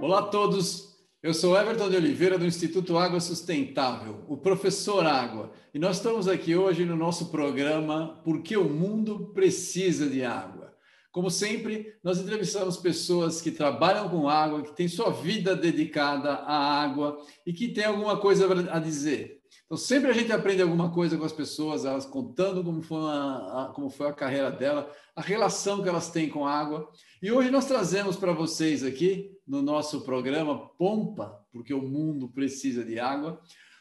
Olá a todos, eu sou Everton de Oliveira do Instituto Água Sustentável, o professor Água, e nós estamos aqui hoje no nosso programa Porque o Mundo Precisa de Água. Como sempre, nós entrevistamos pessoas que trabalham com água, que têm sua vida dedicada à água e que têm alguma coisa a dizer. Então, sempre a gente aprende alguma coisa com as pessoas, elas contando como foi a, a, como foi a carreira dela, a relação que elas têm com a água. E hoje nós trazemos para vocês aqui, no nosso programa Pompa, porque o mundo precisa de água,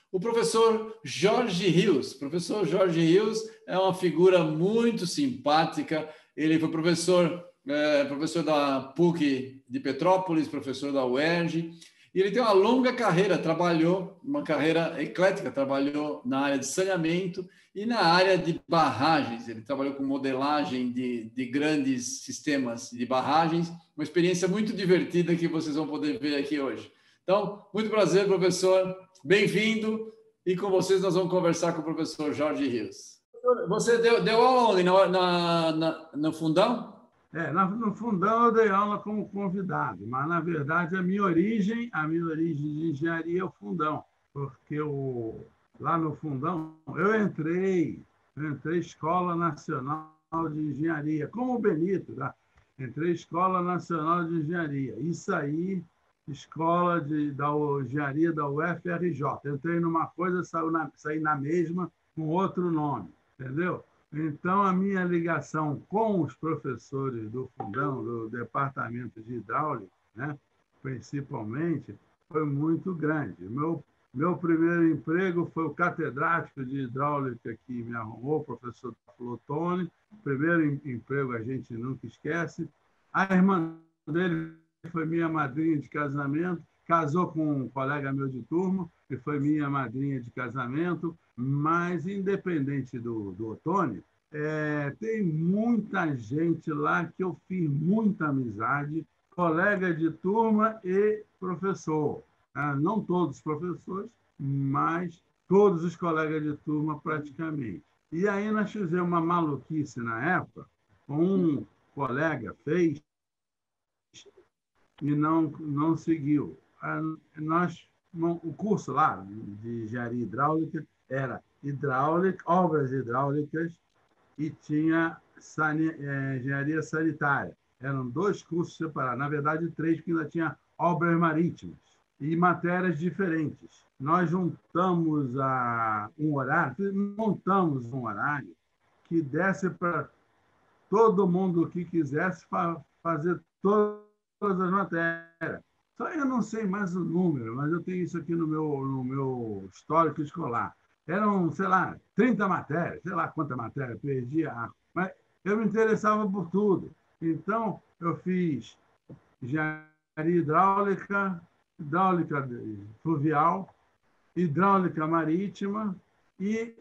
o professor Jorge Rios. O professor Jorge Rios é uma figura muito simpática. Ele foi professor, é, professor da PUC de Petrópolis, professor da UERJ, e ele tem uma longa carreira, trabalhou, uma carreira eclética, trabalhou na área de saneamento e na área de barragens. Ele trabalhou com modelagem de, de grandes sistemas de barragens, uma experiência muito divertida que vocês vão poder ver aqui hoje. Então, muito prazer, professor, bem-vindo. E com vocês nós vamos conversar com o professor Jorge Rios. Você deu, deu aula onde? Na, na, na, no fundão? É, no fundão eu dei aula como convidado, mas na verdade a minha origem, a minha origem de engenharia é o fundão, porque eu, lá no fundão eu entrei, eu entrei Escola Nacional de Engenharia, como o Benito, tá? entrei Escola Nacional de Engenharia e saí Escola de, da Engenharia da UFRJ. Entrei numa coisa, saí na, saí na mesma com outro nome, entendeu? Então, a minha ligação com os professores do Fundão, do Departamento de Hidráulica, né, principalmente, foi muito grande. Meu, meu primeiro emprego foi o catedrático de hidráulica que me arrumou, o professor Flotone. Primeiro emprego a gente nunca esquece. A irmã dele foi minha madrinha de casamento, casou com um colega meu de turma, que foi minha madrinha de casamento. Mas, independente do, do é, tem muita gente lá que eu fiz muita amizade, colega de turma e professor. Ah, não todos os professores, mas todos os colegas de turma praticamente. E aí nós fizemos uma maluquice na época, um colega fez e não, não seguiu. Nós, o curso lá de engenharia hidráulica era hidráulica, obras hidráulicas e tinha é, engenharia sanitária. Eram dois cursos separados, na verdade, três, porque ainda tinha obras marítimas e matérias diferentes. Nós juntamos a, um horário, montamos um horário que desse para todo mundo que quisesse fazer todas as matérias. Só eu não sei mais o número, mas eu tenho isso aqui no meu, no meu histórico escolar eram, sei lá, 30 matérias, sei lá quanta matéria, perdia. Mas eu me interessava por tudo. Então, eu fiz engenharia hidráulica, hidráulica fluvial, hidráulica marítima e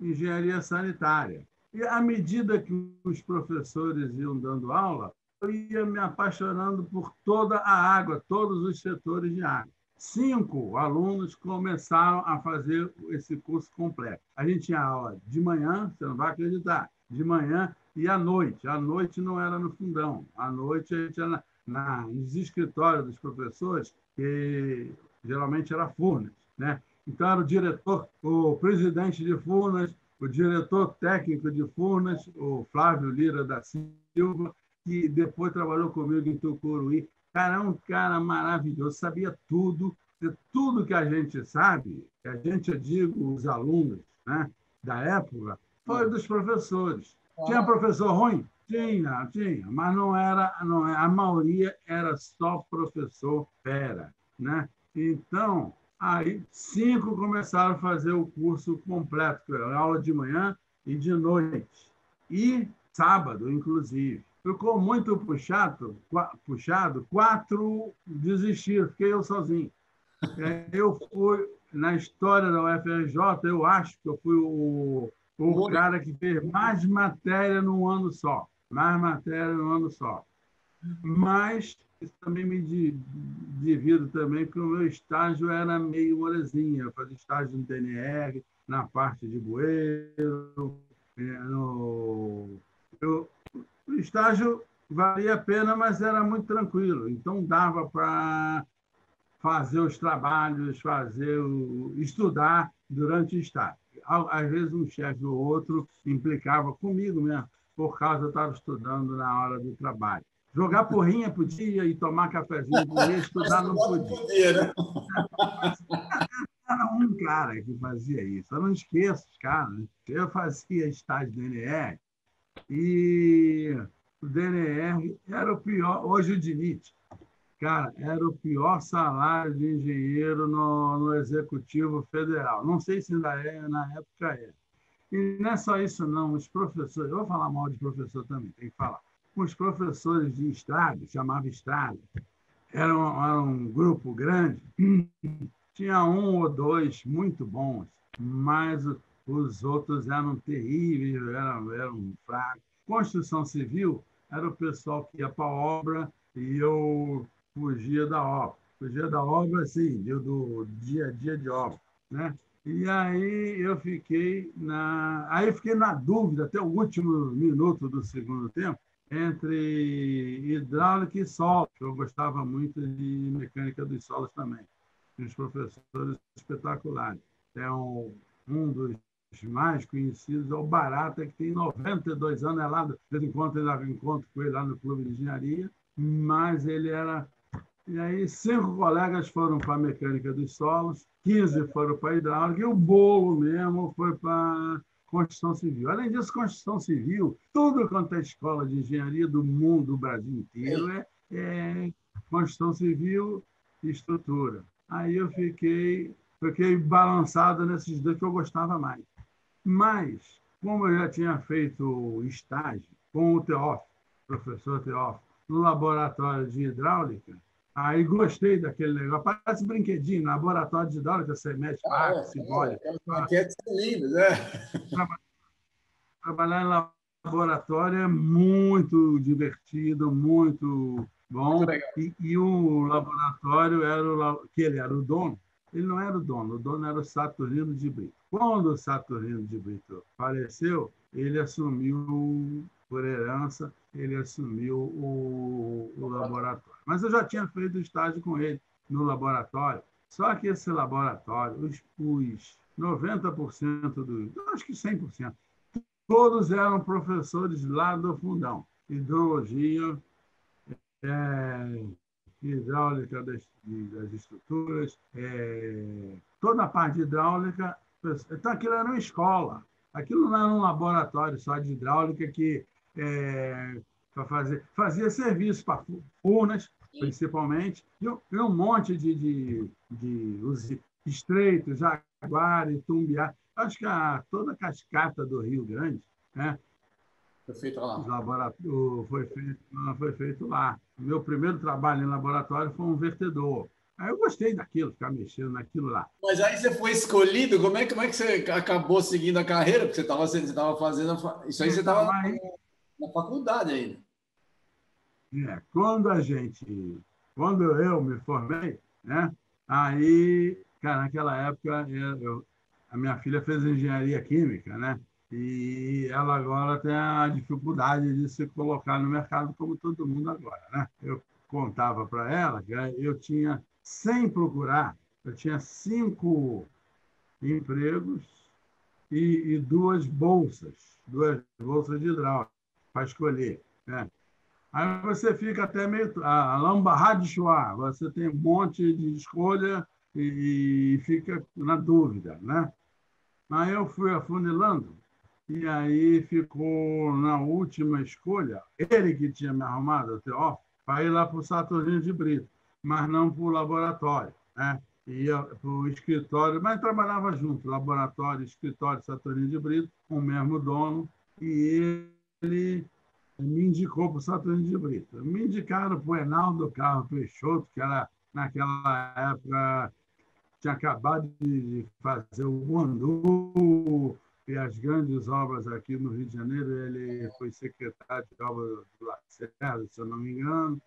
engenharia sanitária. E à medida que os professores iam dando aula, ia me apaixonando por toda a água, todos os setores de água cinco alunos começaram a fazer esse curso completo. A gente tinha aula de manhã, você não vai acreditar, de manhã e à noite. À noite não era no fundão, à noite a gente era na, na, nos escritórios dos professores, que geralmente era Furnas. Né? Então, era o diretor, o presidente de Furnas, o diretor técnico de Furnas, o Flávio Lira da Silva, que depois trabalhou comigo em Tucuruí, Cara, é um cara maravilhoso, sabia tudo, tudo que a gente sabe, que a gente, eu digo, os alunos né, da época, foi dos professores. Tinha professor ruim? Tinha, tinha, mas não era, não, é, a maioria era só professor fera. Né? Então, aí cinco começaram a fazer o curso completo, aula de manhã e de noite. E sábado, inclusive ficou muito puxado, puxado, quatro desistiram, fiquei eu sozinho. Eu fui, na história da UFRJ, eu acho que eu fui o, o cara que fez mais matéria num ano só. Mais matéria num ano só. Mas isso também me divido também, porque o meu estágio era meio molezinha. Eu fazia estágio no TNR, na parte de bueiro, estágio valia a pena, mas era muito tranquilo. Então dava para fazer os trabalhos, fazer o, estudar durante o estágio. Às vezes um chefe ou outro implicava comigo mesmo, por causa eu estava estudando na hora do trabalho. Jogar porrinha podia e tomar cafezinho podia, estudar não podia. né? Era um cara que fazia isso. Eu não esqueço os caras. Eu fazia estágio do NR e o DNR era o pior. Hoje o DINIT, cara, era o pior salário de engenheiro no, no Executivo Federal. Não sei se ainda é, na época é. E não é só isso, não. Os professores, eu vou falar mal de professor também, tem que falar. Os professores de estrada, chamava estrada, era um, um grupo grande, tinha um ou dois muito bons, mas os outros eram terríveis, eram, eram fracos. Construção civil era o pessoal que ia para a obra e eu fugia da obra. Fugia da obra, assim, do dia a dia de obra, né? E aí eu fiquei na, aí eu fiquei na dúvida até o último minuto do segundo tempo entre hidráulica e solo. Eu gostava muito de mecânica dos solos também. Os professores espetaculares. É um, um dos mais conhecidos é o Barata, que tem 92 anos, é lá, de vez em quando eu encontro com ele lá no Clube de Engenharia, mas ele era. E aí, cinco colegas foram para a mecânica dos solos, 15 foram para a hidráulica, e o bolo mesmo foi para construção civil. Além disso, construção civil, tudo quanto é escola de engenharia do mundo, do Brasil inteiro, é, é construção civil e estrutura. Aí eu fiquei, fiquei balançado nesses dois que eu gostava mais. Mas, como eu já tinha feito estágio com o Teófilo, professor Teófilo, no laboratório de hidráulica, aí gostei daquele negócio. Parece brinquedinho, laboratório de hidráulica, você mexe ah, é, se molha. É, maquetes lindas, né? Trabalhar em laboratório é muito divertido, muito bom. Muito e, e, o laboratório era o que ele era o dono. Ele não era o dono, o dono era o Saturnino de Brito. Quando o Saturnino de Brito faleceu, ele assumiu, por herança, ele assumiu o, o laboratório. Mas eu já tinha feito estágio com ele no laboratório. Só que esse laboratório, os, os 90% dos, acho que 100%, todos eram professores lá do fundão. Hidrologia, é, hidráulica das, das estruturas, é, toda a parte hidráulica então, aquilo era uma escola. Aquilo não era um laboratório só de hidráulica que é, fazer, fazia serviço para urnas, principalmente, e um monte de, de, de os estreitos, Jaguar e Tumbiá. Acho que a, toda a cascata do Rio Grande né, foi feito lá. Laboratório, foi, feito, foi feito lá. O meu primeiro trabalho em laboratório foi um vertedor. Aí eu gostei daquilo, ficar mexendo naquilo lá. Mas aí você foi escolhido, como é, como é que você acabou seguindo a carreira? Porque você estava você fazendo. Isso aí você estava na, na faculdade ainda. É, quando a gente. Quando eu me formei, né? Aí, cara, naquela época, eu, a minha filha fez engenharia química, né? E ela agora tem a dificuldade de se colocar no mercado como todo mundo agora, né? Eu contava para ela que eu tinha sem procurar. Eu tinha cinco empregos e, e duas bolsas, duas bolsas de hidráulica para escolher. Né? Aí você fica até meio. A lambarra de chuá, você tem um monte de escolha e, e, fica na dúvida. Né? Aí eu fui afunilando, e aí ficou na última escolha, ele que tinha me arrumado, o Teófilo, para ir lá para o Saturnino de Brito mas não para o laboratório. Né? Ia para o escritório, mas trabalhava junto, laboratório, escritório Saturnino de Brito, com o mesmo dono, e ele me indicou para o Saturnino de Brito. Me indicaram para o Enaldo Carlos Peixoto, que era, naquela época, tinha acabado de fazer o Guandu e as grandes obras aqui no Rio de Janeiro. Ele foi secretário de obras do Lacerda, se eu não me engano.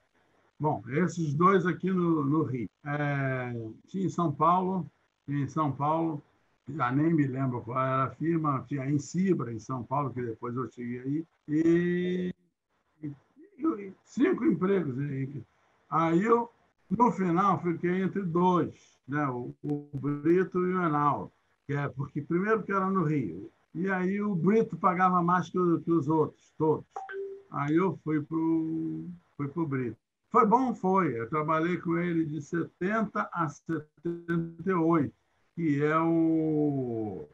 Bom, esses dois aqui no, no Rio. É, tinha em São Paulo, em São Paulo, já nem me lembro qual era a firma, tinha em Cibra, em São Paulo, que depois eu cheguei aí, e, e cinco empregos. Aí eu, no final, fiquei entre dois, né? o, o Brito e o Enal. É, porque primeiro que era no Rio. E aí o Brito pagava mais que, que os outros, todos. Aí eu fui para o fui pro Brito. Foi bom? Foi. Eu trabalhei com ele de 70 a 78, que é o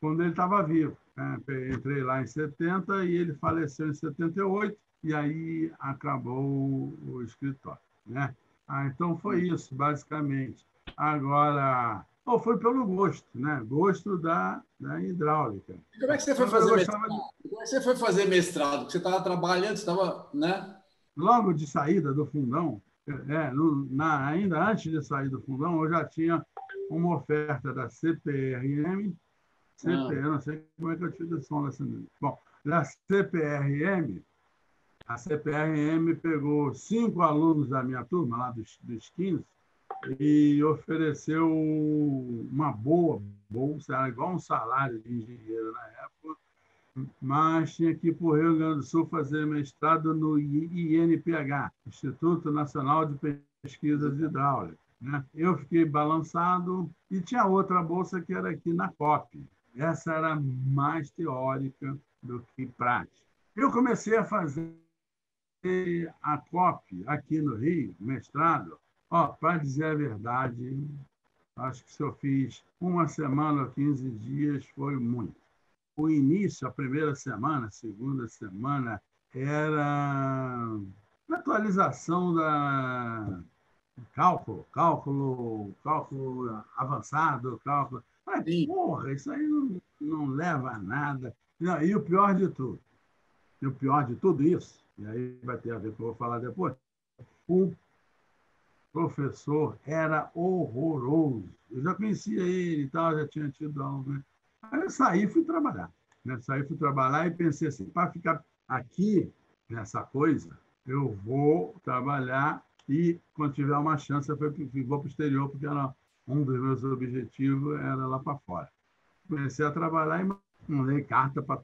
quando ele estava vivo. Né? Entrei lá em 70 e ele faleceu em 78, e aí acabou o escritório. Né? Ah, então foi isso, basicamente. Agora, oh, foi pelo gosto, né? Gosto da, da hidráulica. E como é que você foi fazer mestrado? De... Como é que você foi fazer mestrado? você estava trabalhando, você estava, né? Logo de saída do fundão, é, no, na, ainda antes de sair do fundão, eu já tinha uma oferta da CPRM, CPRM, ah. não sei como é que eu tive o som dessa. Bom, da CPRM, a CPRM pegou cinco alunos da minha turma, lá dos, dos 15, e ofereceu uma boa bolsa, era igual um salário de engenheiro na época, mas tinha que ir para o Rio Grande do Sul fazer mestrado no INPH, Instituto Nacional de Pesquisas Hidráulicas. Né? Eu fiquei balançado e tinha outra bolsa que era aqui na COP. Essa era mais teórica do que prática. Eu comecei a fazer a COP aqui no Rio, mestrado. Ó, para dizer a verdade, acho que se eu fiz uma semana ou 15 dias foi muito o início, a primeira semana, segunda semana, era atualização da cálculo, cálculo, cálculo avançado, cálculo. Mas, porra, isso aí não, não leva a nada. Não, e o pior de tudo, e o pior de tudo isso, e aí vai ter a ver com o que eu vou falar depois, o professor era horroroso. Eu já conhecia ele e tal, já tinha tido aula, né? Aí eu saí e fui trabalhar. Né? Saí, fui trabalhar e pensei assim, para ficar aqui nessa coisa, eu vou trabalhar e, quando tiver uma chance, eu vou para o exterior, porque era um dos meus objetivos era lá para fora. Comecei a trabalhar e mandei carta para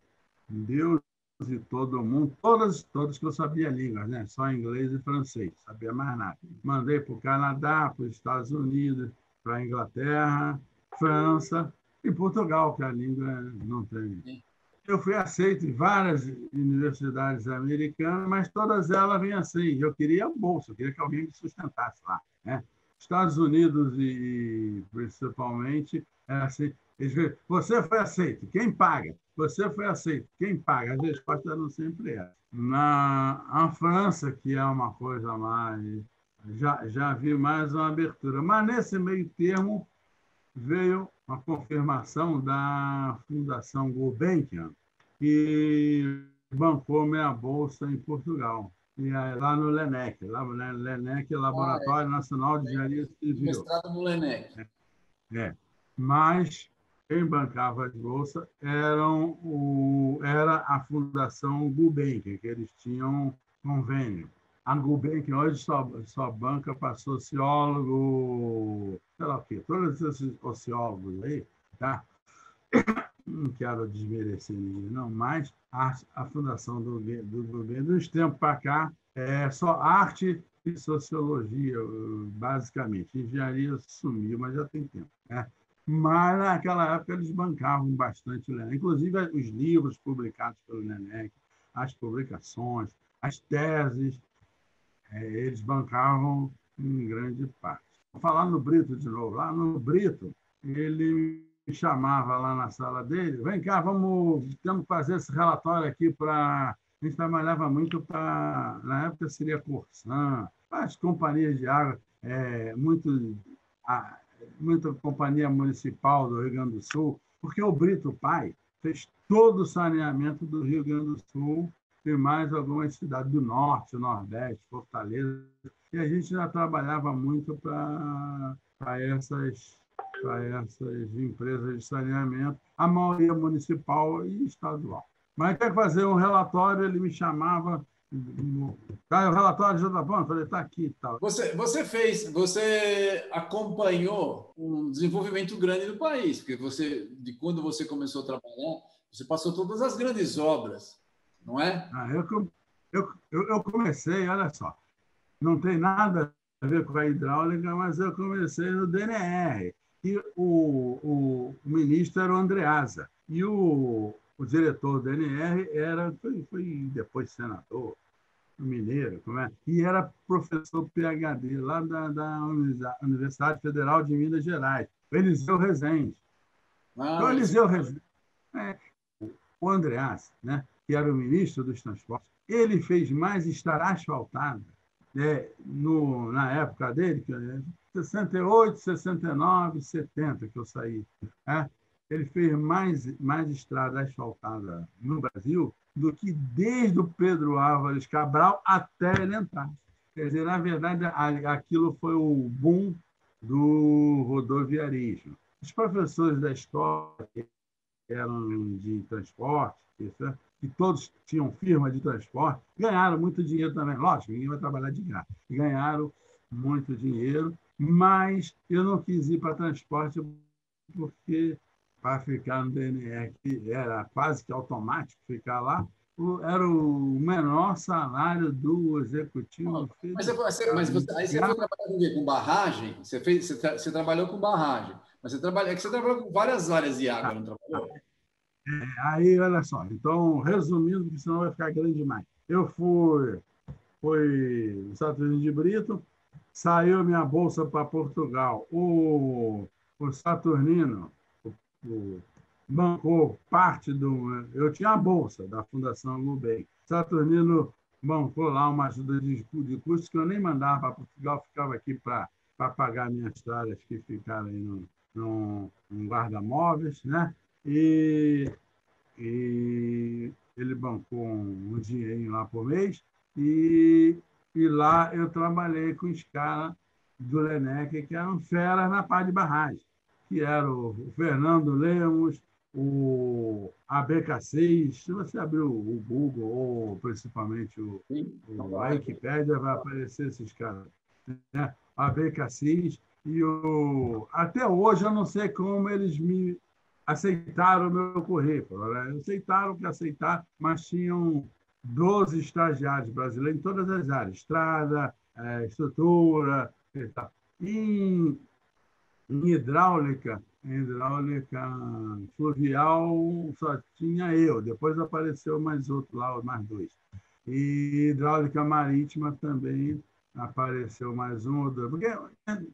Deus e todo mundo, todas, todas que eu sabia línguas, né? só inglês e francês, sabia mais nada. Mandei para o Canadá, para os Estados Unidos, para a Inglaterra, França, em Portugal, que a língua não tem. Eu fui aceito em várias universidades americanas, mas todas elas vêm assim. Eu queria bolsa, eu queria que alguém me sustentasse lá. Né? Estados Unidos e principalmente é assim. Você foi aceito, quem paga? Você foi aceito, quem paga? As respostas eram sempre essas. Na a França, que é uma coisa mais. Já, já vi mais uma abertura. Mas nesse meio termo veio uma confirmação da Fundação Gulbenkian, que bancou minha bolsa em Portugal. E aí, lá no LENEC, lá no LENEC, Laboratório ah, é. Nacional de Engenharia Civil. Mestrado no LENEC. É. é. Mas quem bancava as bolsas eram o, era a Fundação Gulbenkian, que eles tinham convênio a Gulbenkian hoje só, só banca para sociólogo, sei lá o quê, todos esses sociólogos aí, tá? Não quero desmerecer ninguém, não, mas a, a fundação do, do governo, dos tempos para cá, é só arte e sociologia, basicamente. Engenharia sumiu, mas já tem tempo. Né? Mas naquela época eles bancavam bastante o Nenec, inclusive os livros publicados pelo Nenec, as publicações, as teses, é, eles bancavam em grande parte. Vou falar no Brito de novo. Lá no Brito, ele me chamava lá na sala dele, vem cá, vamos, temos que fazer esse relatório aqui para... A gente trabalhava muito para, na época seria Corsan, as companhias de água, é, muito, a, muita companhia municipal do Rio Grande do Sul, porque o Brito pai fez todo o saneamento do Rio Grande do Sul e mais algumas cidades do norte, nordeste, Fortaleza. E a gente já trabalhava muito para essas, essas empresas de saneamento, a maioria municipal e estadual. Mas quer fazer um relatório, ele me chamava. Tá, o relatório já está bom? Falei, está aqui tal. Você, você fez, você acompanhou um desenvolvimento grande do país, porque você, de quando você começou a trabalhar, você passou todas as grandes obras não é? Ah, eu, eu, eu, eu comecei, olha só, não tem nada a ver com a hidráulica, mas eu comecei no DNR. E o, o, o ministro era o Andreasa. E o, o diretor do DNR era, foi, foi depois senador, mineiro, como é? e era professor PhD lá da, da Universidade Federal de Minas Gerais, o Eliseu Rezende. Ah, então, o Eliseu Rezende, é, o Andreas, né, que era o ministro dos transportes, ele fez mais estar asfaltada né, no, na época dele, que é 68, 69, 70 que eu saí. Né? Ele fez mais, mais estrada asfaltada no Brasil do que desde o Pedro Álvares Cabral até ele entrar. Quer dizer, na verdade, aquilo foi o boom do rodoviarismo. Os professores da escola, que eram de transporte, que todos tinham firma de transporte, ganharam muito dinheiro também. Lógico, ninguém vai trabalhar de graça. Ganharam muito dinheiro, mas eu não quis ir para transporte porque para ficar no DNR, que era quase que automático ficar lá, era o menor salário do executivo. Mas, você, mas você, aí você foi trabalhar com, com barragem? Você, fez, você, você, trabalhou com barragem, mas você, trabalha, é que você trabalhou com várias áreas de água, não trabalhou? É, aí, olha só, então, resumindo, porque senão vai ficar grande demais. Eu fui, fui Saturnino de Brito, saiu minha bolsa para Portugal. O, o Saturnino bancou parte do. Eu tinha a bolsa da Fundação Lubem. Saturnino bancou lá uma ajuda de, de custos que eu nem mandava para Portugal, ficava aqui para pagar minhas tareas que ficaram aí no, no, no guarda-móveis, né? e, e ele bancou um, um dinheirinho lá por mês, e, e lá eu trabalhei com os caras do Lenec, que eram feras na parte de barragem, que era o Fernando Lemos, o ABK6, se você abrir o Google, ou principalmente o, o a Wikipédia, vai aparecer esses caras. Né? ABK6, e o... até hoje eu não sei como eles me aceitaram o meu currículo. Né? Aceitaram que aceitar, mas tinham 12 estagiários brasileiros em todas as áreas, estrada, é, estrutura e tal. Em, em hidráulica, em hidráulica fluvial só tinha eu, depois apareceu mais outro lá, mais dois. E hidráulica marítima também apareceu mais um ou dois, porque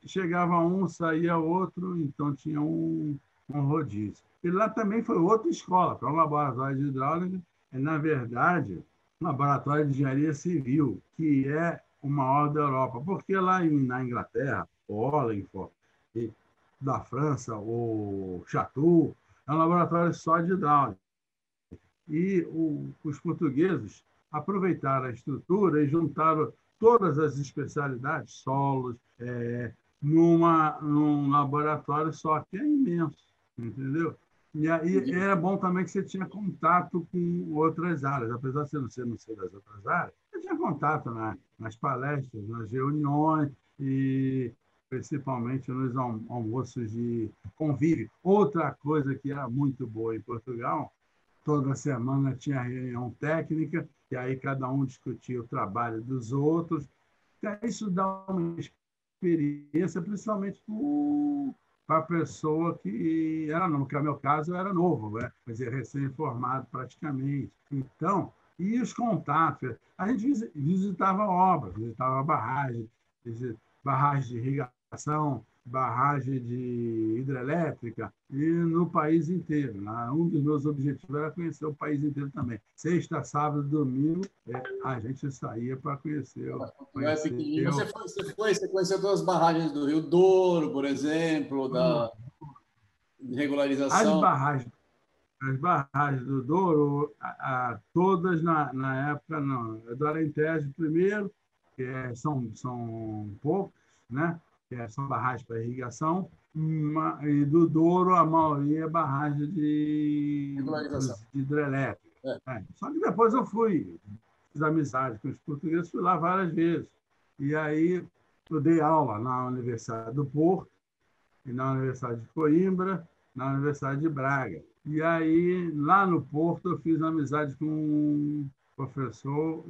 chegava um, saía outro, então tinha um um rodízio. E lá também foi outra escola, para um laboratório de hidráulica, é, na verdade, um laboratório de engenharia civil, que é o maior da Europa, porque lá em, na Inglaterra, Olenford, da França, o Chateau, é um laboratório só de hidráulica. E o, os portugueses aproveitaram a estrutura e juntaram todas as especialidades, solos, é, numa, num laboratório só, que é imenso entendeu? E aí era bom também que você tinha contato com outras áreas, apesar de você não ser, não ser das outras áreas, você tinha contato na, nas palestras, nas reuniões e principalmente nos almoços de convívio. Outra coisa que era muito boa em Portugal, toda semana tinha reunião técnica, e aí cada um discutia o trabalho dos outros. Então, isso dá uma experiência, principalmente para a pessoa que era novo, que no meu caso era novo, né? dizer, recém-formado praticamente. Então, e os contatos? A gente visitava obras, visitava barragem, barragem de irrigação, barragem de hidrelétrica e no país inteiro. Né? Um dos meus objetivos era conhecer o país inteiro também. Sexta, sábado, domingo, é, a gente saía para conhecer. conhecer é você, foi, você, foi, você conheceu todas as barragens do Rio Douro, por exemplo, da regularização? As barragens, as barragens do Douro, a, a, todas na, na época, não. Do Alentejo primeiro, que é, são, são poucos, né? Que são barragens para irrigação, e do Douro, a maioria é barragem de, de hidrelétrica. É. É. Só que depois eu fui, fiz amizade com os portugueses, fui lá várias vezes. E aí eu dei aula na Universidade do Porto, e na Universidade de Coimbra, na Universidade de Braga. E aí, lá no Porto, eu fiz amizade com um professor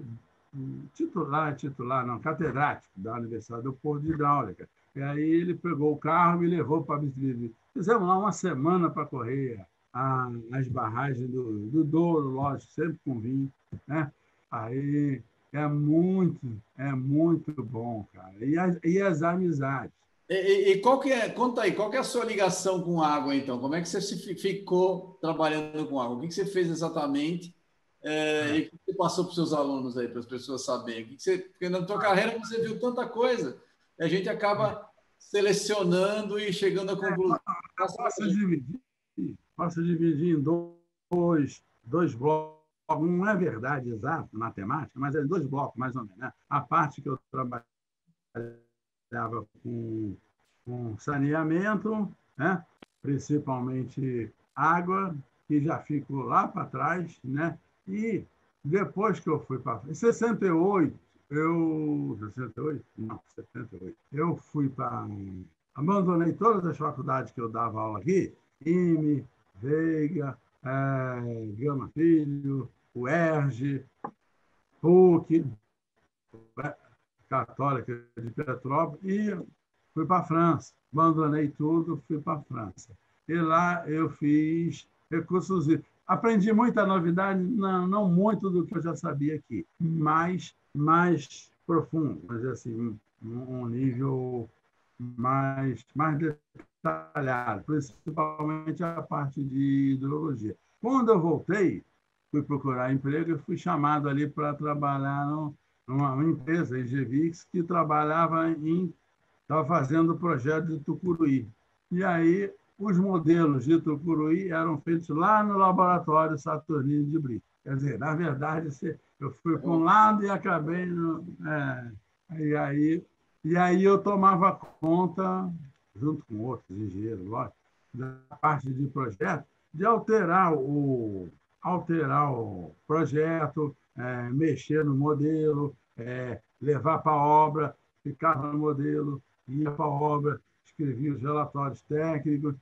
titular, titular, não, catedrático da Universidade do Porto de Hidráulica. E aí ele pegou o carro e me levou para Bistrito. Fizemos lá uma semana para correr a, as barragens do, do Douro, lógico, sempre com vinho. Né? Aí é muito, é muito bom, cara. E as, e as amizades. E, e, qual que é, conta aí, qual que é a sua ligação com água, então? Como é que você ficou trabalhando com água? O que você fez exatamente? É, e o que você passou para os seus alunos aí, para as pessoas saberem? O que você, porque na tua carreira você viu tanta coisa, a gente acaba selecionando e chegando à conclusão. É, posso, dividir, posso dividir em dois, dois blocos. Não é verdade exato matemática, mas é dois blocos, mais ou menos. Né? A parte que eu trabalhava com, com saneamento, né? principalmente água, que já ficou lá para trás, né? E depois que eu fui para. Em 68, eu. 68? Não, 78. Eu fui para. Abandonei todas as faculdades que eu dava aula aqui: IME, Veiga, é, Gama Filho, UERJ, PUC, Católica de Petrópolis, e fui para a França. Abandonei tudo, fui para a França. E lá eu fiz recursos Aprendi muita novidade, não, não muito do que eu já sabia aqui, mas mais profundo, mas assim, um nível mais, mais detalhado, principalmente a parte de hidrologia. Quando eu voltei, fui procurar emprego e fui chamado ali para trabalhar numa empresa, em Gevix, que trabalhava em. estava fazendo o projeto de Tucuruí. E aí os modelos de Tucuruí eram feitos lá no laboratório Saturnino de Brito. Quer dizer, na verdade, eu fui para um lado e acabei no. É, e, aí, e aí eu tomava conta, junto com outros engenheiros, lógico, da parte de projeto, de alterar o, alterar o projeto, é, mexer no modelo, é, levar para a obra, ficava no modelo, ia para a obra, escrevia os relatórios técnicos,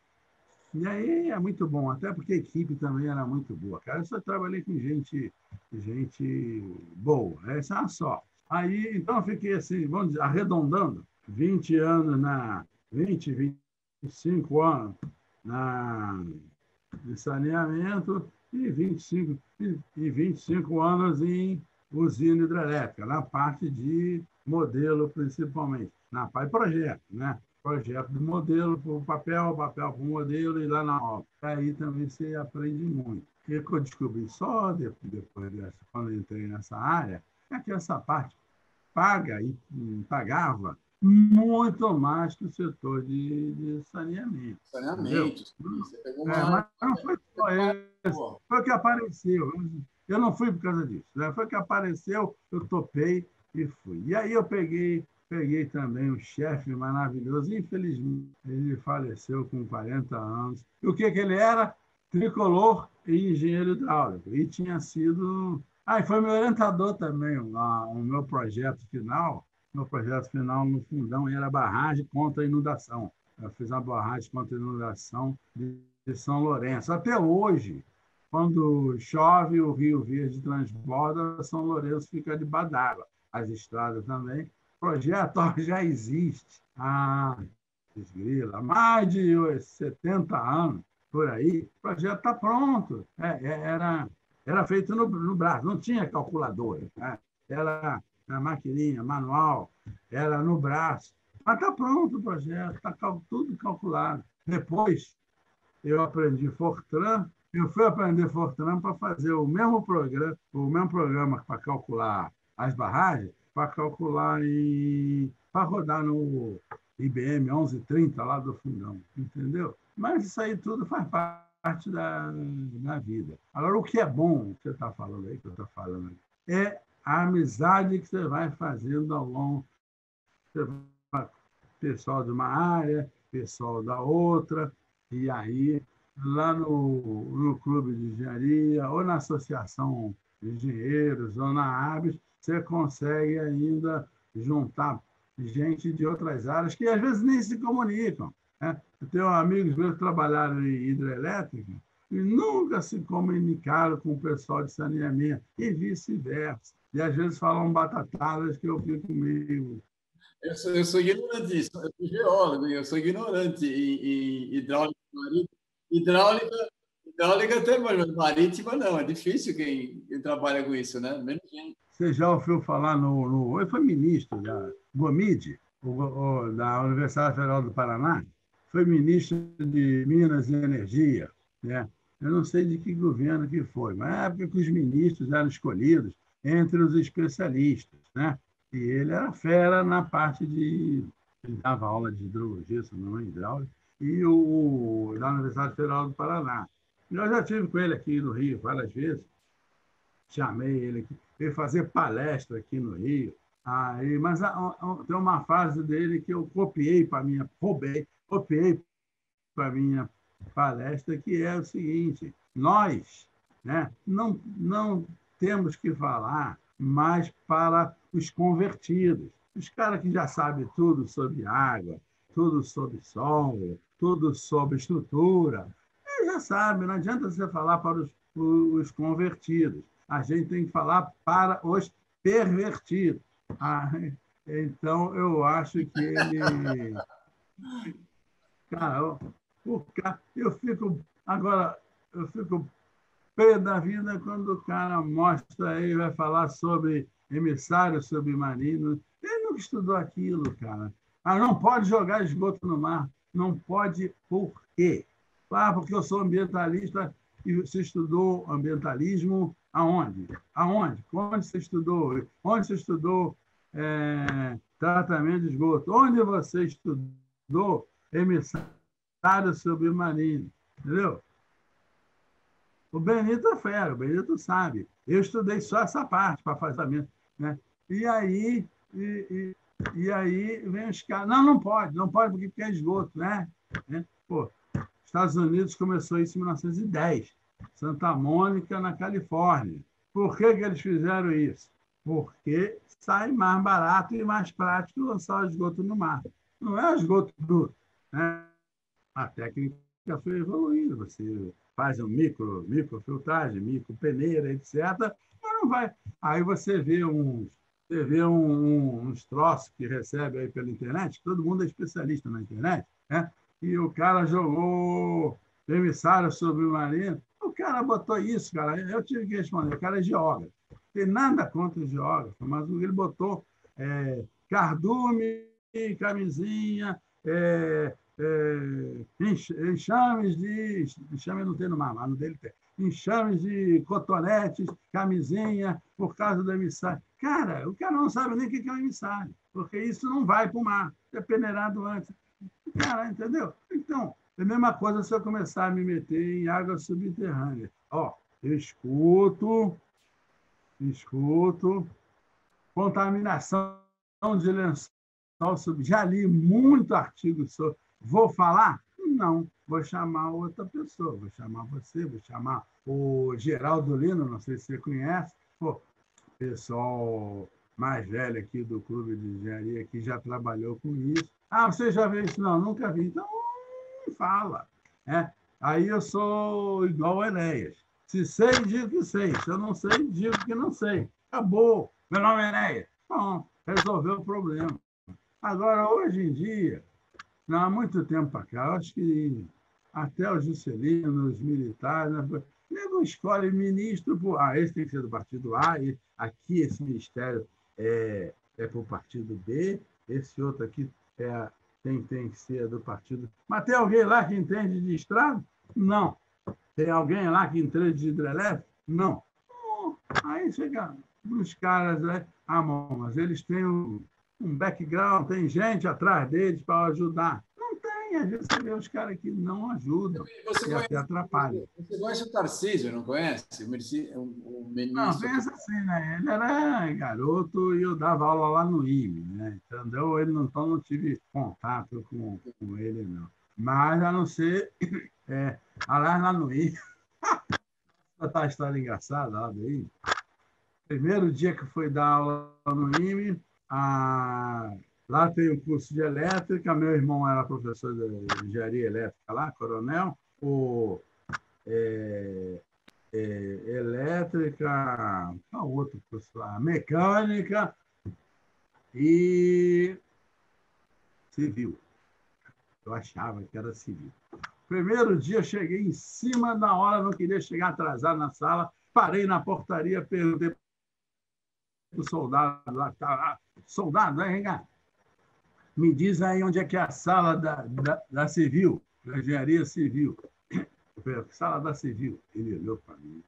e aí é muito bom, até porque a equipe também era muito boa. Cara, eu só trabalhei com gente, gente boa, essa é sorte. Aí, então, eu fiquei assim, vamos dizer, arredondando, 20 anos na. 20, 25 anos na, em saneamento e 25, e 25 anos em usina hidrelétrica, na parte de modelo, principalmente, na parte de projeto, né? Projeto do modelo para o papel, papel para o modelo e lá na obra. Aí também você aprende muito. O que eu descobri só depois dessa, quando entrei nessa área, é que essa parte paga e pagava muito mais que o setor de, de saneamento. Saneamento. É, mas não foi só esse. Foi o que apareceu. Eu não fui por causa disso. Né? Foi o que apareceu, eu topei e fui. E aí eu peguei Peguei também um chefe maravilhoso, infelizmente ele faleceu com 40 anos. E o que, que ele era? Tricolor e engenheiro hidráulico. E tinha sido. Ah, e foi meu orientador também, o meu projeto final. Meu projeto final no fundão era barragem contra inundação. Eu fiz a barragem contra inundação de São Lourenço. Até hoje, quando chove, o Rio Verde transborda, São Lourenço fica debaixo d'água. As estradas também projeto já existe há, há mais de 70 anos, por aí. O projeto está pronto. É, é, era, era feito no, no braço, não tinha calculadora. Né? Era na maquininha, manual, era no braço. Mas está pronto o projeto, está tudo calculado. Depois, eu aprendi Fortran, eu fui aprender Fortran para fazer o mesmo programa, o mesmo programa para calcular as barragens, para calcular e para rodar no IBM 1130 lá do fundão, entendeu? Mas isso aí tudo faz parte da, da vida. Agora, o que é bom, que você está falando aí, que eu estou falando aí, é a amizade que você vai fazendo ao longo. Você vai, pessoal de uma área, pessoal da outra, e aí, lá no, no clube de engenharia, ou na associação de engenheiros, ou na ABS, você consegue ainda juntar gente de outras áreas que às vezes nem se comunicam. Né? Eu tenho amigos meus que trabalharam em hidrelétrica e nunca se comunicaram com o pessoal de saneamento, e vice-versa. E às vezes falam batatadas que eu fico meio. Eu sou, eu sou ignorante, eu sou geólogo, eu sou ignorante em, em hidráulica marítima. Hidráulica, hidráulica até, mas marítima não, é difícil quem, quem trabalha com isso, né? Menos gente. Você já ouviu falar no. no ele foi ministro da Gomide, da Universidade Federal do Paraná, foi ministro de Minas e Energia. Né? Eu não sei de que governo que foi, mas é porque os ministros eram escolhidos entre os especialistas. Né? E ele era fera na parte de. Ele dava aula de hidrologia, se não é hidráulica, e o, da Universidade Federal do Paraná. Eu já tive com ele aqui no Rio várias vezes, chamei ele aqui, veio fazer palestra aqui no Rio. Aí, mas tem uma fase dele que eu copiei para minha, roubei, copiei para minha palestra, que é o seguinte: nós né, não, não temos que falar mais para os convertidos. Os caras que já sabem tudo sobre água, tudo sobre solo, tudo sobre estrutura, já sabem, não adianta você falar para os, os convertidos. A gente tem que falar para os pervertidos. Ah, então, eu acho que ele. Cara, o cara, eu fico. Agora, eu fico pé da vida quando o cara mostra aí, vai falar sobre emissário submarino. Ele nunca estudou aquilo, cara. Ah, não pode jogar esgoto no mar. Não pode por quê? Ah, porque eu sou ambientalista e você estudou ambientalismo aonde? Aonde? Onde você estudou? Onde você estudou é, tratamento de esgoto? Onde você estudou emissário submarino? Entendeu? O Benito é fera, o Benito sabe. Eu estudei só essa parte para fazer. Né? E aí, e, e, e, aí vem os caras. Não, não pode, não pode porque é esgoto, né? né? Pô, Estados Unidos começou isso em 1910, Santa Mônica, na Califórnia. Por que, que eles fizeram isso? Porque sai mais barato e mais prático lançar o esgoto no mar. Não é o esgoto bruto. Né? A técnica foi evoluindo. Você faz um micro, microfiltragem, micropeneira, etc. Mas não vai. Aí você vê uns, você vê um, uns troços que recebe aí pela internet, todo mundo é especialista na internet, né? E o cara jogou emissário submarino. O cara botou isso, cara. Eu tive que responder. O cara é geógrafo. Tem nada contra o geógrafo, mas ele botou é, cardume, camisinha, é, é, enxames de. Enxame não tem no mar, mas no dele tem. Enxames de cotonetes, camisinha, por causa do emissário. Cara, o cara não sabe nem o que é um emissário, porque isso não vai para o mar, é peneirado antes. Cara, entendeu? Então, é a mesma coisa se eu começar a me meter em água subterrânea. Ó, escuto, escuto, contaminação de lençol sub. Já li muito artigo sobre. Vou falar? Não, vou chamar outra pessoa, vou chamar você, vou chamar o Geraldo Lino, não sei se você conhece, pô, pessoal mais velho aqui do Clube de Engenharia que já trabalhou com isso. Ah, você já viu isso? Não, nunca vi. Então, fala. É. Aí eu sou igual Enéas. Se sei, digo que sei. Se eu não sei, digo que não sei. Acabou. Meu nome é Enéas. Bom, resolveu o problema. Agora, hoje em dia, não há muito tempo para cá, acho que até os Juscelino, os militares, né, não escolhe ministro, por, ah, esse tem que ser do partido A, aqui esse ministério é, é para o partido B, esse outro aqui é, tem, tem que ser do partido. Mas tem alguém lá que entende de estrada? Não. Tem alguém lá que entende de hidrelétrica? Não. Aí chega os caras, né? ah, mas eles têm um, um background, tem gente atrás deles para ajudar. Tem, às vezes você vê os caras que não ajudam, você que até atrapalham. Você conhece o Tarcísio, não conhece? O, ministro. Não, pensa assim, né? Ele era garoto e eu dava aula lá no IME, né? Entendeu? Ele não, então não tive contato com, com ele, não. Mas a não ser. É, aliás, lá no IME. Contar a história engraçada lá do IME. Primeiro dia que fui dar aula no IME, a... lá tem o curso de elétrica, meu irmão era professor de engenharia elétrica lá, coronel. O... é, é, elétrica, qual outro curso lá? Mecânica e civil. Eu achava que era civil. Primeiro dia, cheguei em cima da hora, não queria chegar atrasado na sala, parei na portaria, perguntei para o soldado lá, tá, soldado, hein, me diz aí onde é que é a sala da, da, da civil, da engenharia civil. Sala da civil. Ele olhou para mim.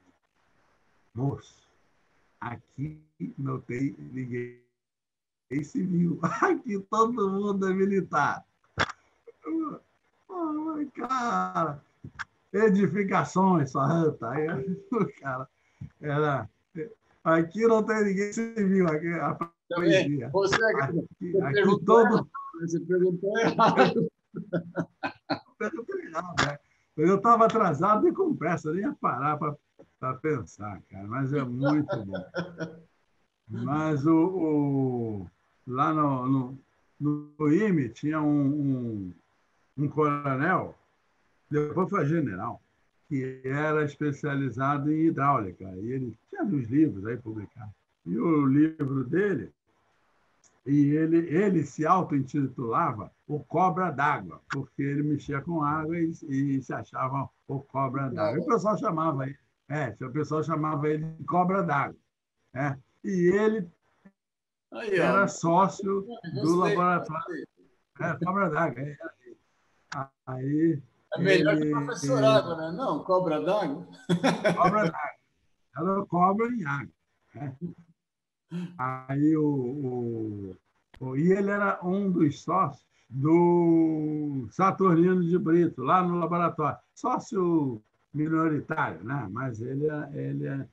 Moço, aqui não tem ninguém civil. Aqui todo mundo é militar. Ai, cara, edificações, Santa. Aí, cara, era. Aqui não tem ninguém civil. Aqui, a poesia. Você, aqui, aqui todo. Você perguntou errado. perguntou errado, né? Eu estava atrasado e com pressa, nem ia parar para pensar, cara. Mas é muito bom. Mas o, o lá no, no, no IME tinha um, um, um coronel, depois foi general, que era especializado em hidráulica. E ele tinha uns livros aí publicados. E o livro dele e ele, ele se auto-intitulava o Cobra d'Água, porque ele mexia com água e, e se achava o Cobra d'Água. O pessoal chamava ele, é, o pessoal chamava ele de Cobra d'Água. Né? E ele Aí, era sócio do laboratório. É, Cobra d'Água. Aí, é melhor ele, que professor água, né? Não, cobra d'água. Cobra d'água. Ela cobra em água. Né? Aí o, o, e ele era um dos sócios do Saturnino de Brito, lá no laboratório. Sócio minoritário, né? mas ele, ele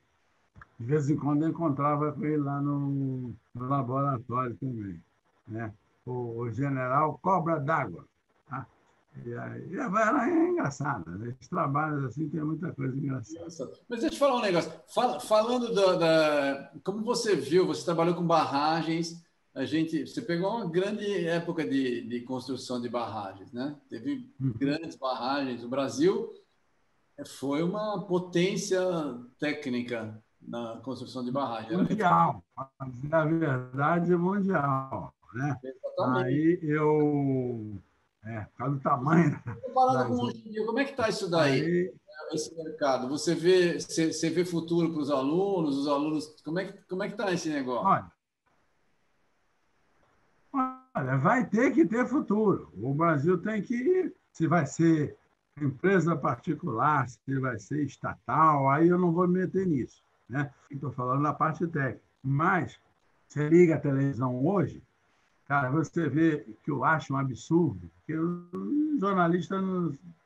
de vez em quando encontrava com ele lá no, no laboratório também. Né? O, o general Cobra d'Água. E aí, era engraçado. Né? Esses trabalhos assim tem muita coisa engraçada. Mas deixa eu te falar um negócio. Fala, falando da, da, Como você viu, você trabalhou com barragens. A gente, você pegou uma grande época de, de construção de barragens, né? Teve uhum. grandes barragens. O Brasil foi uma potência técnica na construção de barragens. Mundial. Na verdade, mundial. Né? Exatamente. Aí eu é, por causa do tamanho. Né? Comparado com hoje em dia, como é que está isso daí, Aí... esse mercado? Você vê, você, vê futuro para os alunos, os alunos, como é que como é que está esse negócio? Olha, olha, vai ter que ter futuro. O Brasil tem que, se vai ser empresa particular, se vai ser estatal, aí eu não vou me meter nisso. Né? Estou falando da parte técnica. Mas, você liga a televisão hoje, Cara, você vê que eu acho um absurdo, que o jornalista,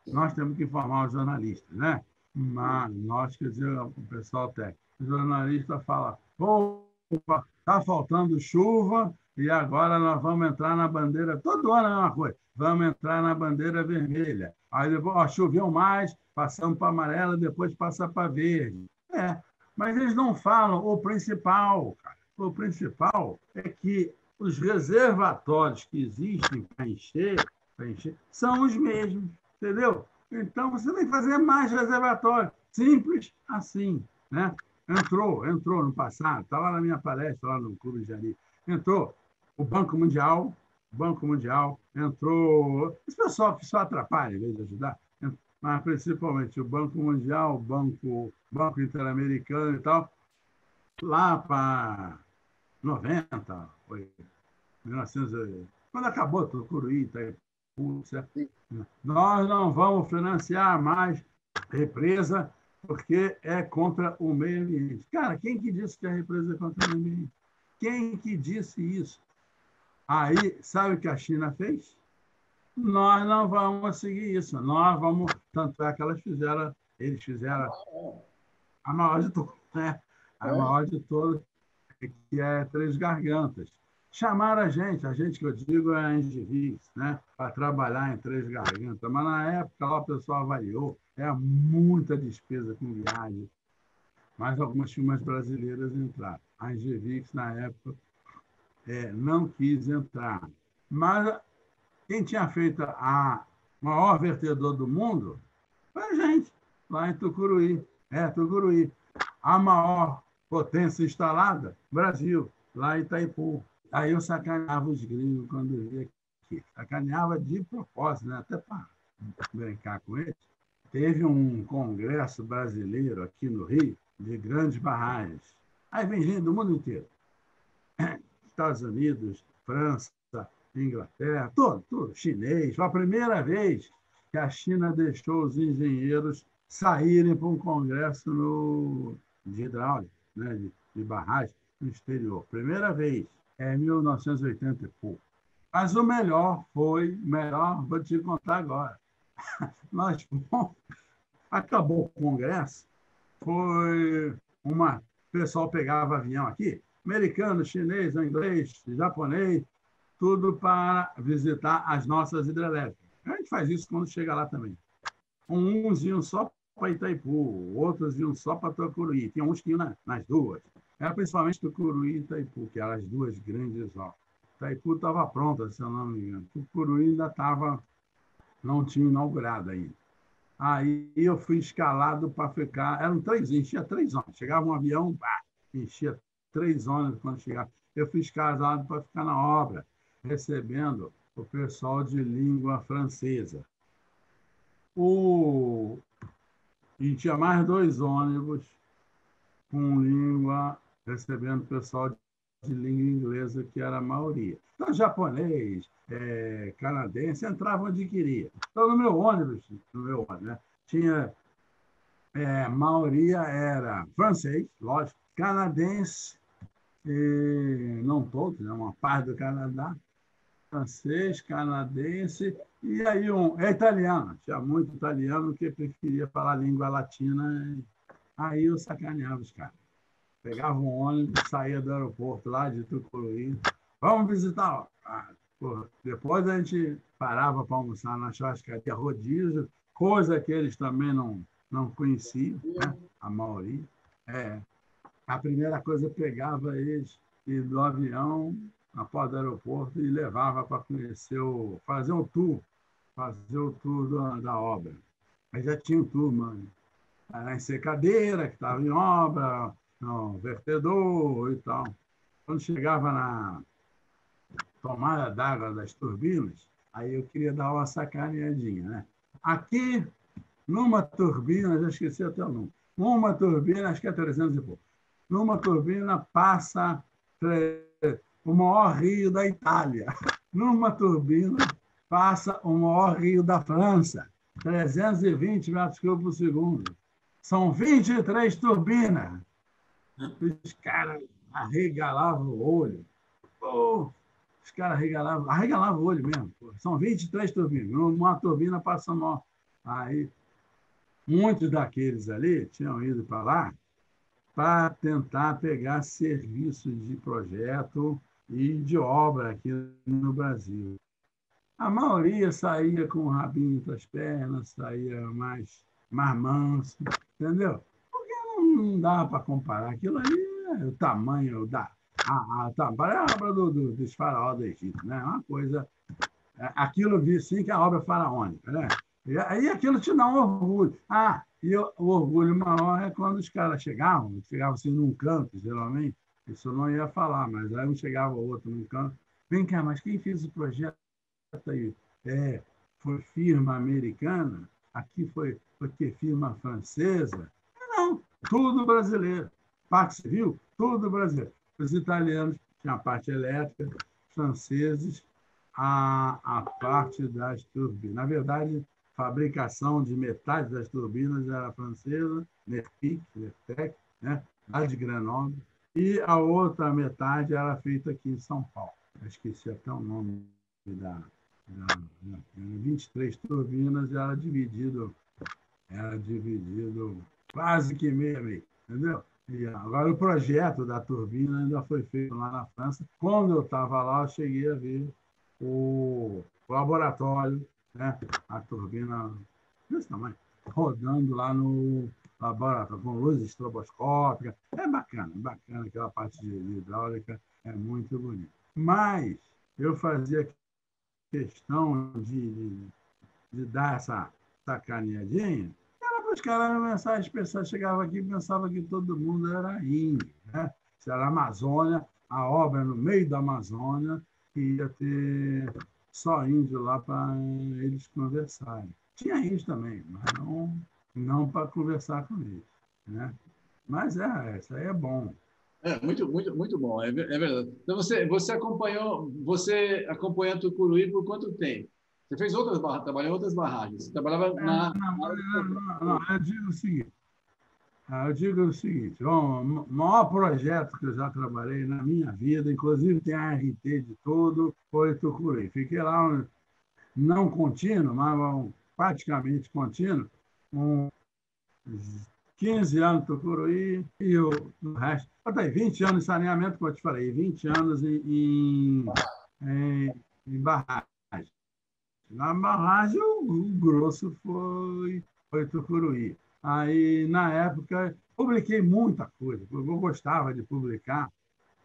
nós temos que informar os jornalistas, né? Mas nós, quer dizer, o pessoal técnico, o jornalista fala, opa, está faltando chuva e agora nós vamos entrar na bandeira, todo ano é uma coisa, vamos entrar na bandeira vermelha. Aí depois, ó, choveu mais, passamos para amarela, depois passa para verde. É, mas eles não falam o principal, cara. O principal é que os reservatórios que existem para encher, encher são os mesmos, entendeu? Então, você tem que fazer mais reservatório. Simples assim. Né? Entrou, entrou no passado, está lá na minha palestra, lá no Clube de Jari. Entrou o Banco Mundial, Banco Mundial, entrou. Esse pessoal que só atrapalha, em vez de ajudar, mas principalmente o Banco Mundial, o Banco, Banco Interamericano e tal, lá para 90, foi 1900, quando acabou tudo, Curuí, Itaipu, certo? Nós não vamos financiar mais represa porque é contra o meio ambiente. Cara, quem que disse que a represa é contra o meio ambiente? Quem que disse isso? Aí, sabe o que a China fez? Nós não vamos seguir isso. Nós vamos. Tanto é que elas fizeram, eles fizeram a maior de todas, né? A maior de todas, que é Três Gargantas chamaram a gente, a gente que eu digo é a Engivix, né, para trabalhar em Três Gargantas. Mas na época lá o pessoal avaliou, é muita despesa com viagem. Mas algumas firmas brasileiras entraram. A Engivix, na época, é, não quis entrar. Mas quem tinha feito a maior vertedor do mundo foi a gente. lá em Tucuruí. É, Tucuruí. A maior potência instalada, Brasil, lá em Itaipu. Aí eu sacaneava os gringos quando via aqui. Sacaneava de propósito, né? até para brincar com eles. Teve um congresso brasileiro aqui no Rio, de grandes barragens. Aí vem gente do mundo inteiro. Estados Unidos, França, Inglaterra, todo, tudo, chinês. Foi a primeira vez que a China deixou os engenheiros saírem para um congresso no, de hidráulica, né, de, de barragem no exterior. Primeira vez, é 1980 e pouco. Mas o melhor foi, melhor, vou te contar agora. Nós acabou o congresso, foi uma. O pessoal pegava avião aqui, americano, chinês, inglês, japonês, tudo para visitar as nossas hidrelétricas. A gente faz isso quando chega lá também. Uns iam só para Itaipu, outros iam só para Tucuruí. Tinha uns que iam nas duas. Era principalmente Tucuruí e Itaipu, que eram as duas grandes obras. Itaipu estava pronta, se eu não me engano. Tucuruí ainda estava, não tinha inaugurado ainda. Aí eu fui escalado para ficar. Eram três, enchia três ônibus. Chegava um avião, pá, enchia três ônibus quando chegava. Eu fui escalado para ficar na obra recebendo o pessoal de língua francesa. O... E tinha mais dois ônibus com língua, recebendo pessoal de língua inglesa, que era a maioria. Então, japonês, é, canadense, entravam onde queria. Então, no meu ônibus, no meu ônibus né, tinha, é, maioria era francês, lógico, canadense, e, não todos, né, uma parte do Canadá, francês, canadense, e aí um é italiano. Tinha muito italiano que preferia falar língua latina. Aí eu sacaneava os caras. Pegava um ônibus, saía do aeroporto lá de Tucuruí. Vamos visitar. Ah, depois a gente parava para almoçar na churrascaria rodízio, coisa que eles também não, não conheciam, né? a maioria. É, a primeira coisa, pegava eles e do avião na porta do aeroporto e levava para conhecer o. fazer o tour, fazer o tour da, da obra. Aí já tinha o tour, mano. A ensecadeira, que estava em obra, no vertedor e tal. Quando chegava na tomada d'água das turbinas, aí eu queria dar uma sacaneadinha, né? Aqui, numa turbina, já esqueci até o nome, uma turbina, acho que é 300 e pouco, numa turbina passa o maior rio da Itália. Numa turbina passa o maior rio da França, 320 metros cúbicos por segundo. São 23 turbinas. Os caras arregalavam o olho. Pô, os caras arregalavam, arregalavam o olho mesmo. Pô. São 23 turbinas. Uma turbina passa maior. Aí, muitos daqueles ali tinham ido para lá para tentar pegar serviço de projeto e de obra aqui no Brasil. A maioria saía com o rabinho entre as pernas, saía mais, mais manso, entendeu? Porque não, dá para comparar. Aquilo ali é o tamanho da. A, a, a, obra do, do, dos faraós do Egito, né? Uma coisa. É, aquilo vi sim que é a obra faraônica, né? E aí aquilo te dá um orgulho. Ah, e o, o orgulho maior é quando os caras chegavam, chegavam assim num canto, geralmente, isso eu não ia falar, mas aí um chegava outro num canto. Vem cá, mas quem fez o projeto aí? É, foi firma americana? Aqui foi, foi que firma francesa? Tudo brasileiro. Parte civil, tudo brasileiro. Os italianos tinham a parte elétrica, os franceses, a, a parte das turbinas. Na verdade, fabricação de metade das turbinas era francesa, Nerpic, Nertec, né? lá de Grenoble e a outra metade era feita aqui em São Paulo. Eu esqueci até o nome da, da, da 23 turbinas era dividido, era dividido quase que meio a meio, entendeu? E agora o projeto da turbina ainda foi feito lá na França. Quando eu estava lá, eu cheguei a ver o, laboratório, né? a turbina desse tamanho, rodando lá no, laboratório com luz estroboscópica. É bacana, bacana aquela parte de, hidráulica, é muito bonito. Mas eu fazia questão de, de, de dar essa sacaneadinha, os caras pensavam, as pessoas chegavam aqui e pensavam que todo mundo era índio. Né? Se era Amazônia, a obra no meio da Amazônia, que ia ter só índio lá para eles conversarem. Tinha índio também, mas não, não para conversar com eles. Né? Mas é, isso aí é bom. É, muito, muito, muito bom, é, é verdade. Então, você, você acompanhou, você acompanhou a Tucuruí por quanto tempo? Você fez outras barragens, trabalhou em outras barragens. Você trabalhava é, na. Não, não, não, eu digo o seguinte. Ah, eu digo o seguinte: o maior projeto que eu já trabalhei na minha vida, inclusive tem a RT de tudo, foi Tucuruí. Fiquei lá, não contínuo, mas praticamente contínuo, uns 15 anos em Tucuruí e o, o resto. Até 20 anos em saneamento, como eu te falei, 20 anos em, em, em, em barragem. Na barragem, o, grosso foi, foi Tucuruí. Aí, na época, publiquei muita coisa, eu gostava de publicar.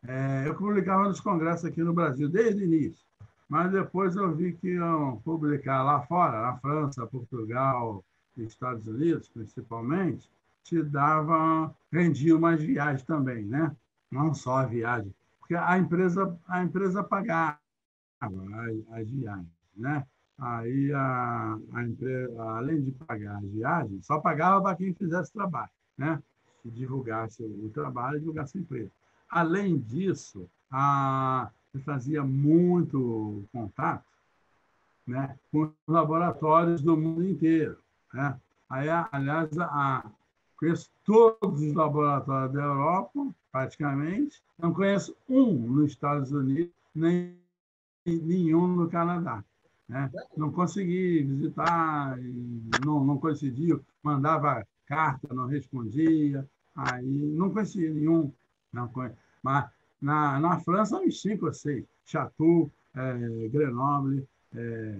É, eu publicava nos congressos aqui no Brasil, desde o início. Mas depois eu vi que iam publicar lá fora, na França, Portugal, Estados Unidos, principalmente, te dava, rendia umas viagens também, né? Não só a viagem, porque a empresa, a empresa pagava as, as viagens, né? Aí a, a empresa, além de pagar as viagens, só pagava para quem fizesse trabalho, né? Se divulgasse o trabalho, divulgasse a empresa. Além disso, a, eu fazia muito contato né, com os laboratórios do mundo inteiro. Né? Aí, aliás, a, conheço todos os laboratórios da Europa, praticamente. Não conheço um nos Estados Unidos, nem nenhum no Canadá. Né? Não consegui visitar, não, não coincidiu, mandava carta, não respondia, aí não conhecia nenhum. Não conhecia. Mas na, na França, uns cinco ou seis, Chateau, é, Grenoble é,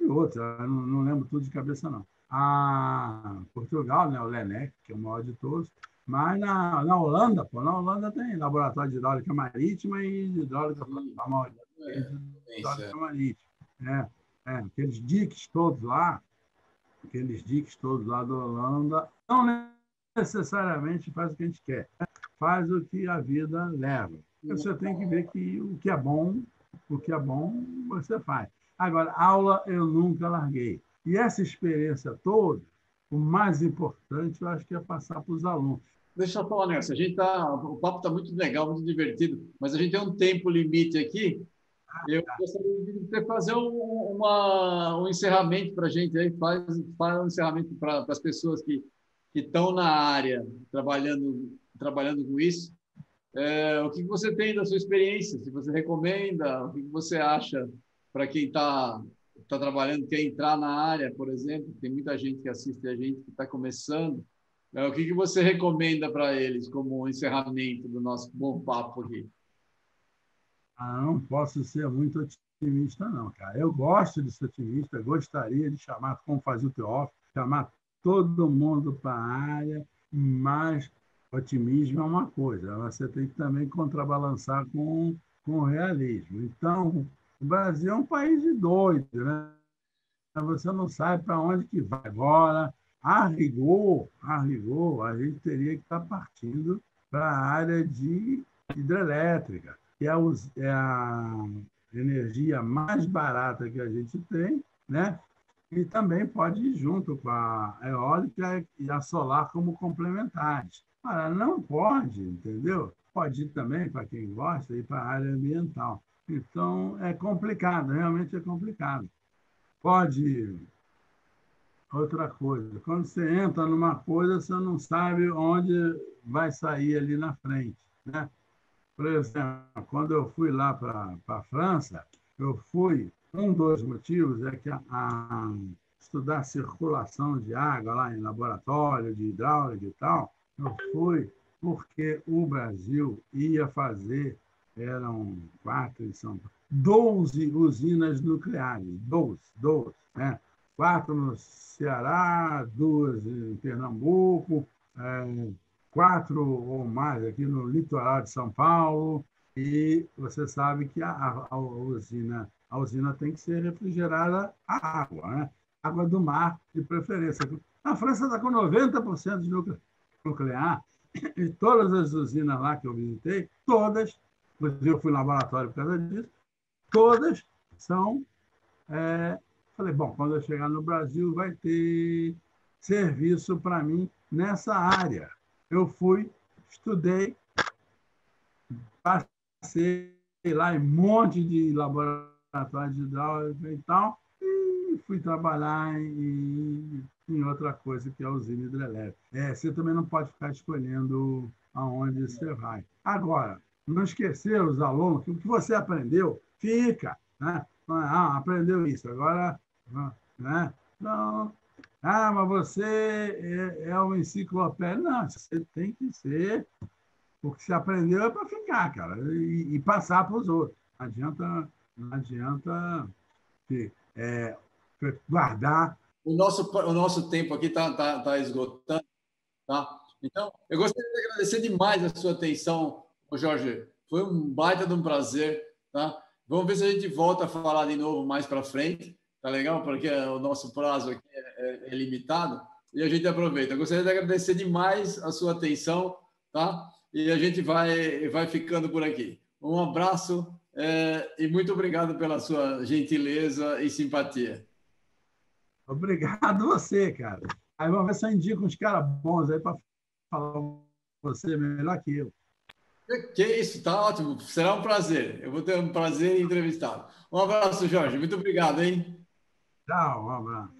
e outros, não, não lembro tudo de cabeça, não. A Portugal, né, o Lenec, que é o maior de todos, mas na, na Holanda, pô, na Holanda tem laboratório de hidráulica marítima e de hidráulica, é, hidráulica marítima. É. É, aqueles diques todos lá, aqueles diques todos lá da Holanda, não necessariamente faz o que a gente quer, faz o que a vida leva. Você tem que ver que o que é bom, o que é bom, você faz. Agora, aula eu nunca larguei. E essa experiência toda, o mais importante, eu acho que é passar para os alunos. Deixa eu falar nessa. A gente tá, o papo está muito legal, muito divertido, mas a gente tem um tempo limite aqui. Eu gostaria de fazer um, uma, um encerramento para a gente aí, faz, faz um encerramento para as pessoas que estão na área trabalhando, trabalhando com isso. É, o que você tem da sua experiência? Se você recomenda, o que você acha para quem está tá trabalhando, quer entrar na área, por exemplo? Tem muita gente que assiste a gente que está começando. É, o que, que você recomenda para eles como encerramento do nosso bom papo aqui? Não posso ser muito otimista, não, cara. Eu gosto de ser otimista, gostaria de chamar, como fazia o Teófilo, chamar todo mundo para a área, mas otimismo é uma coisa, você tem que também contrabalançar com, com realismo. Então, o Brasil é um país de doido, né? Você não sabe para onde que vai. Agora, a rigor, a rigor, a gente teria que estar partindo para a área de hidrelétrica que é, é a energia mais barata que a gente tem, né? e também pode ir junto com a eólica e a solar como complementares. Agora, não pode, entendeu? Pode ir também, para quem gosta, ir para a área ambiental. Então, é complicado, realmente é complicado. Pode. Outra coisa, quando você entra numa coisa, você não sabe onde vai sair ali na frente. Né? Por exemplo, quando eu fui lá para a França, eu fui. Um dos motivos é que a, a estudar circulação de água lá em laboratório de hidráulica e tal, eu fui porque o Brasil ia fazer, eram quatro em São Paulo, 12 usinas nucleares, 12, 12, né? quatro no Ceará, duas em Pernambuco, é, quatro ou mais aqui no litoral de São Paulo, e você sabe que a, a, a usina, a usina tem que ser refrigerada a água, né? água do mar, de preferência. A França está com 90% de nuclear. E todas as usinas lá que eu visitei, todas, eu fui no laboratório por causa disso, todas são. É, falei, bom, quando eu chegar no Brasil, vai ter serviço para mim nessa área. Eu fui, estudei, passei lá em um monte de laboratórios de hidráulica e tal, e fui trabalhar em, em outra coisa, que é a usina hidrelétrica. É, você também não pode ficar escolhendo aonde você vai. Agora, não esquecer os alunos que o que você aprendeu fica. Né? Ah, aprendeu isso, agora. Né? Não. Ah, mas você é, é uma enciclopédia. Não, você tem que ser porque se aprendeu é para ficar, cara, e, e passar para os outros. Não adianta, não adianta é, guardar. O nosso, o nosso tempo aqui está tá, tá esgotando. Tá? Então, eu gostaria de agradecer demais a sua atenção, Jorge. Foi um baita de um prazer. Tá? Vamos ver se a gente volta a falar de novo mais para frente. Tá legal? Porque o nosso prazo aqui é, é, é limitado e a gente aproveita. Eu gostaria de agradecer demais a sua atenção. Tá? e a gente vai, vai ficando por aqui. Um abraço é, e muito obrigado pela sua gentileza e simpatia. Obrigado você, cara. Aí vamos ver se eu indico uns caras bons aí para falar com você melhor que eu. Que isso, tá ótimo. Será um prazer. Eu vou ter um prazer em entrevistá-lo. Um abraço, Jorge. Muito obrigado, hein? Tchau, um abraço.